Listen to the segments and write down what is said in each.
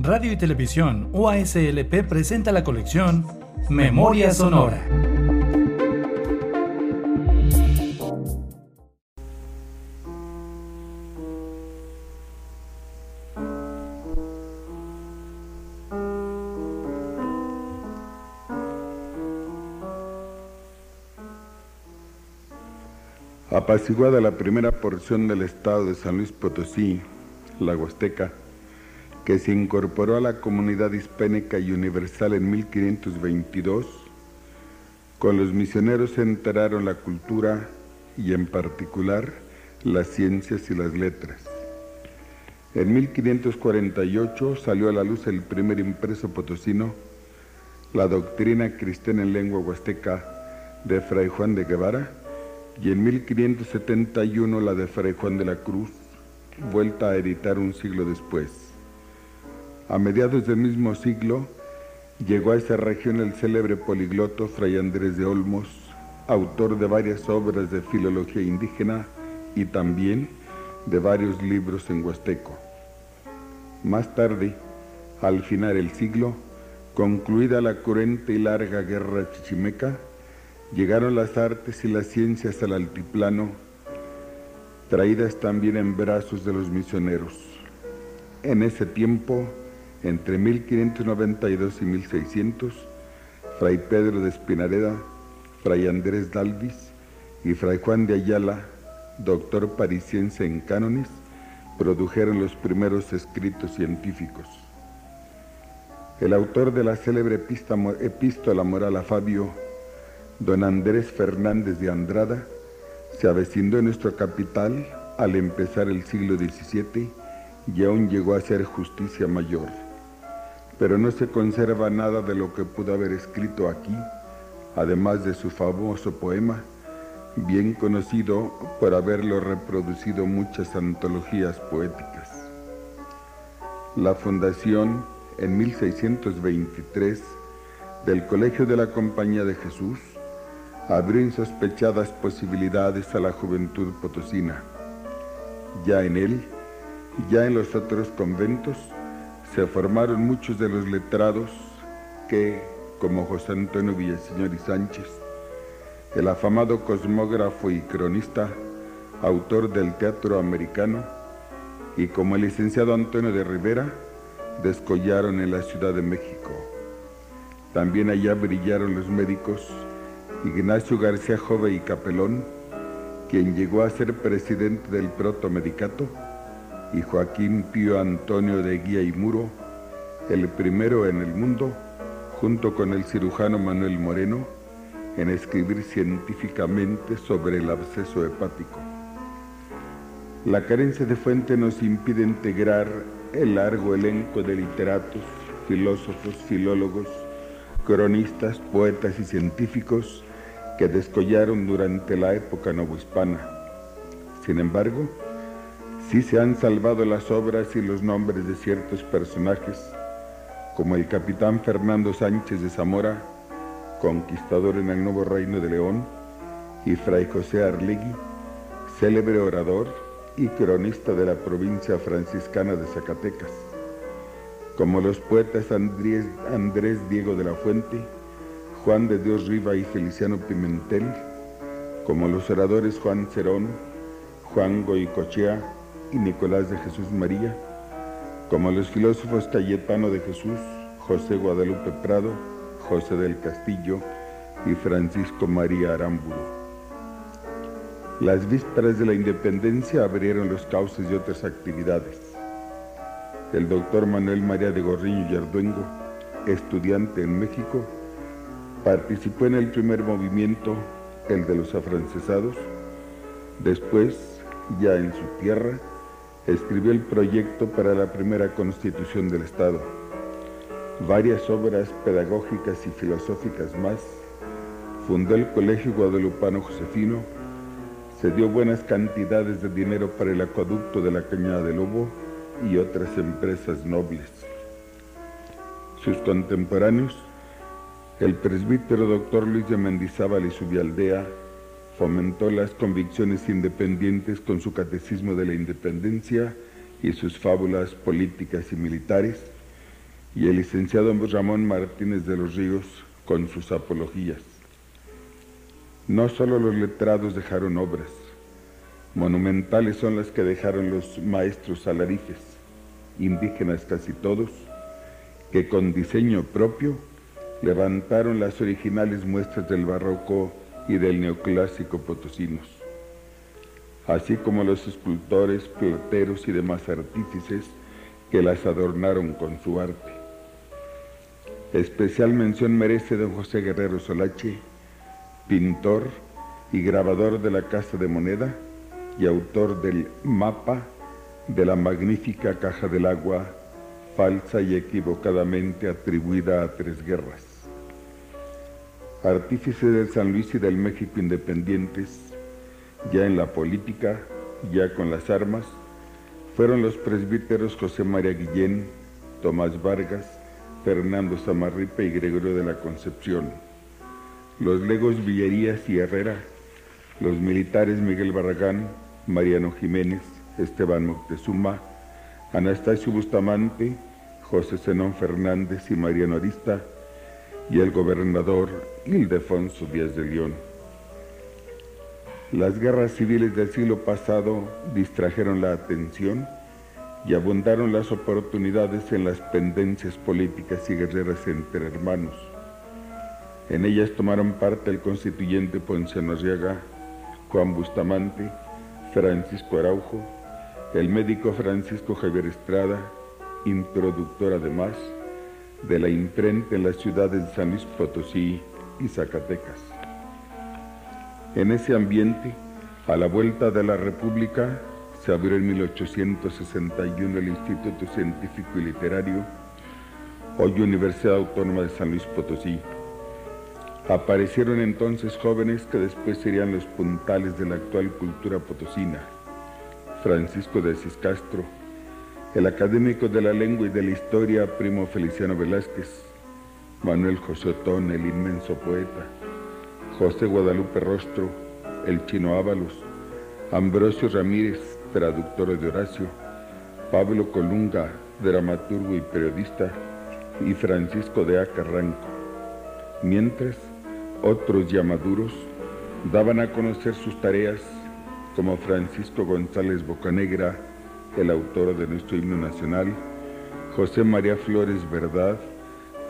Radio y Televisión UASLP presenta la colección Memoria Sonora. Apaciguada la primera porción del estado de San Luis Potosí, la Huasteca, que se incorporó a la comunidad hispánica y universal en 1522, con los misioneros se enteraron la cultura y en particular las ciencias y las letras. En 1548 salió a la luz el primer impreso potosino, la doctrina cristiana en lengua huasteca de Fray Juan de Guevara, y en 1571 la de Fray Juan de la Cruz, vuelta a editar un siglo después. A mediados del mismo siglo llegó a esa región el célebre poligloto Fray Andrés de Olmos, autor de varias obras de filología indígena y también de varios libros en huasteco. Más tarde, al final del siglo, concluida la cruenta y larga guerra chichimeca, Llegaron las artes y las ciencias al altiplano, traídas también en brazos de los misioneros. En ese tiempo, entre 1592 y 1600, Fray Pedro de Espinareda, Fray Andrés Dalvis y Fray Juan de Ayala, doctor parisiense en cánones, produjeron los primeros escritos científicos. El autor de la célebre epístola moral a Fabio don Andrés Fernández de Andrada se avecinó en nuestra capital al empezar el siglo XVII y aún llegó a ser justicia mayor. Pero no se conserva nada de lo que pudo haber escrito aquí, además de su famoso poema, bien conocido por haberlo reproducido muchas antologías poéticas. La fundación en 1623 del Colegio de la Compañía de Jesús abrió insospechadas posibilidades a la juventud potosina. Ya en él, ya en los otros conventos, se formaron muchos de los letrados que, como José Antonio Villaseñor y Sánchez, el afamado cosmógrafo y cronista, autor del teatro americano, y como el licenciado Antonio de Rivera, descollaron en la Ciudad de México. También allá brillaron los médicos Ignacio García Jove y Capelón, quien llegó a ser presidente del Protomedicato, y Joaquín Pío Antonio de Guía y Muro, el primero en el mundo, junto con el cirujano Manuel Moreno, en escribir científicamente sobre el absceso hepático. La carencia de fuente nos impide integrar el largo elenco de literatos, filósofos, filólogos, cronistas, poetas y científicos que descollaron durante la época novohispana. Sin embargo, sí se han salvado las obras y los nombres de ciertos personajes, como el capitán Fernando Sánchez de Zamora, conquistador en el nuevo reino de León, y Fray José Arlegui, célebre orador y cronista de la provincia franciscana de Zacatecas, como los poetas Andrés, Andrés Diego de la Fuente, Juan de Dios Riva y Feliciano Pimentel, como los oradores Juan Cerón, Juan Goicochea y Nicolás de Jesús María, como los filósofos Cayetano de Jesús, José Guadalupe Prado, José del Castillo y Francisco María Aramburu. Las vísperas de la independencia abrieron los cauces de otras actividades. El doctor Manuel María de Gorriño Yarduengo, estudiante en México, Participó en el primer movimiento, el de los afrancesados. Después, ya en su tierra, escribió el proyecto para la primera constitución del Estado. Varias obras pedagógicas y filosóficas más. Fundó el Colegio Guadalupano Josefino. Se dio buenas cantidades de dinero para el acueducto de la Cañada de Lobo y otras empresas nobles. Sus contemporáneos el presbítero doctor Luis de Mendizábal y su vialdea fomentó las convicciones independientes con su catecismo de la independencia y sus fábulas políticas y militares, y el licenciado Ramón Martínez de los Ríos con sus apologías. No solo los letrados dejaron obras, monumentales son las que dejaron los maestros alarifes, indígenas casi todos, que con diseño propio levantaron las originales muestras del barroco y del neoclásico potosinos, así como los escultores, plateros y demás artífices que las adornaron con su arte. Especial mención merece don José Guerrero Solache, pintor y grabador de la Casa de Moneda y autor del mapa de la magnífica Caja del Agua, falsa y equivocadamente atribuida a tres guerras. Artífice del San Luis y del México independientes, ya en la política, ya con las armas, fueron los presbíteros José María Guillén, Tomás Vargas, Fernando Samarripa y Gregorio de la Concepción, los legos Villerías y Herrera, los militares Miguel Barragán, Mariano Jiménez, Esteban Moctezuma, Anastasio Bustamante, José Zenón Fernández y Mariano Arista, y el gobernador Ildefonso Díaz de León. Las guerras civiles del siglo pasado distrajeron la atención y abundaron las oportunidades en las pendencias políticas y guerreras entre hermanos. En ellas tomaron parte el constituyente Ponciano Arriaga, Juan Bustamante, Francisco Araujo, el médico Francisco Javier Estrada, introductor además de la imprenta en las ciudades de San Luis Potosí y Zacatecas. En ese ambiente, a la vuelta de la República, se abrió en 1861 el Instituto Científico y Literario, hoy Universidad Autónoma de San Luis Potosí. Aparecieron entonces jóvenes que después serían los puntales de la actual cultura potosina. Francisco de Asís Castro, el académico de la lengua y de la historia Primo Feliciano Velázquez, Manuel José Otón, el inmenso poeta, José Guadalupe Rostro, el chino Ábalos, Ambrosio Ramírez, traductor de Horacio, Pablo Colunga, dramaturgo y periodista, y Francisco de Acarranco. Mientras, otros llamaduros daban a conocer sus tareas como Francisco González Bocanegra, el autor de nuestro himno nacional, José María Flores Verdad,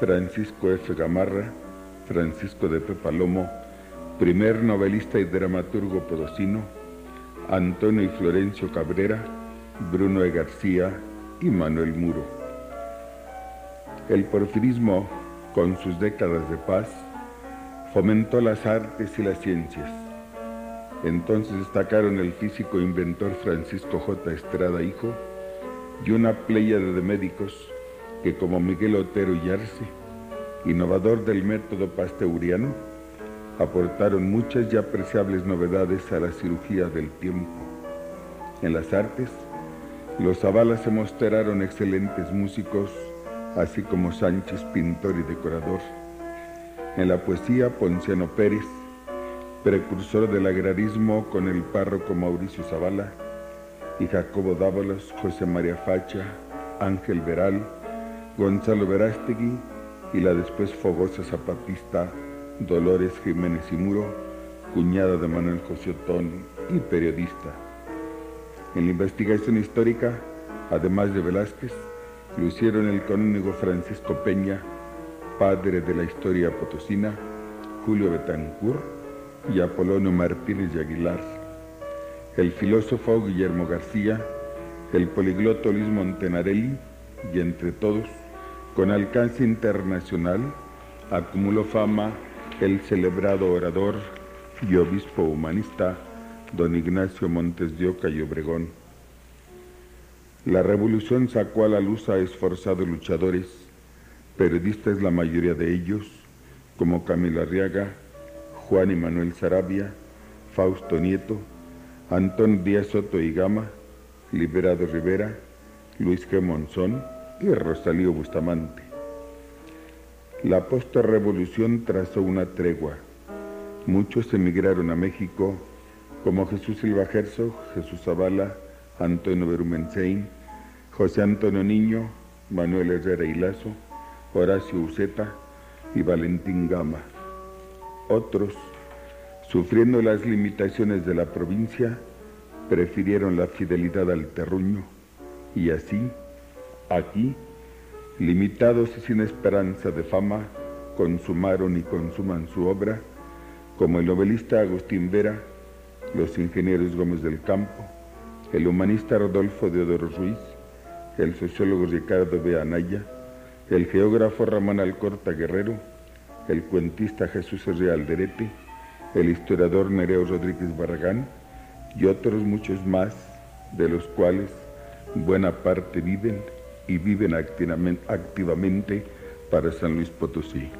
Francisco F. Gamarra, Francisco de P. Palomo, primer novelista y dramaturgo podocino, Antonio y Florencio Cabrera, Bruno E. García y Manuel Muro. El porfirismo, con sus décadas de paz, fomentó las artes y las ciencias entonces destacaron el físico inventor Francisco J. Estrada Hijo y una pléyade de médicos que como Miguel Otero y Arce, innovador del método pasteuriano, aportaron muchas y apreciables novedades a la cirugía del tiempo. En las artes, los Zavala se mostraron excelentes músicos, así como Sánchez, pintor y decorador. En la poesía, Ponciano Pérez, precursor del agrarismo con el párroco Mauricio Zavala y Jacobo Dávalos, José María Facha, Ángel Veral, Gonzalo Verástegui y la después fogosa zapatista Dolores Jiménez y Muro, cuñada de Manuel José Otón y periodista. En la investigación histórica, además de Velázquez, lo hicieron el canónigo Francisco Peña, padre de la historia potosina, Julio Betancourt, y Apolonio Martínez de Aguilar, el filósofo Guillermo García, el poligloto Luis Montenarelli y entre todos, con alcance internacional, acumuló fama el celebrado orador y obispo humanista don Ignacio Montes de Oca y Obregón. La revolución sacó a la luz a esforzados luchadores, periodistas la mayoría de ellos, como Camilo Arriaga, Juan y Manuel Sarabia, Fausto Nieto, Antón Díaz Soto y Gama, Liberado Rivera, Luis G. Monzón y Rosalío Bustamante. La post-revolución trazó una tregua. Muchos emigraron a México, como Jesús Silva Herzog, Jesús Zavala, Antonio Berumensein, José Antonio Niño, Manuel Herrera y Lazo, Horacio Uceta y Valentín Gama. Otros, sufriendo las limitaciones de la provincia, prefirieron la fidelidad al terruño y así, aquí, limitados y sin esperanza de fama, consumaron y consuman su obra, como el novelista Agustín Vera, los ingenieros Gómez del Campo, el humanista Rodolfo Deodoro Ruiz, el sociólogo Ricardo B. Anaya, el geógrafo Ramón Alcorta Guerrero, el cuentista Jesús Real Derete, el historiador Nereo Rodríguez Barragán y otros muchos más, de los cuales buena parte viven y viven activamente para San Luis Potosí.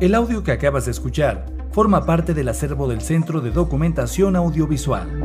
El audio que acabas de escuchar forma parte del acervo del Centro de Documentación Audiovisual.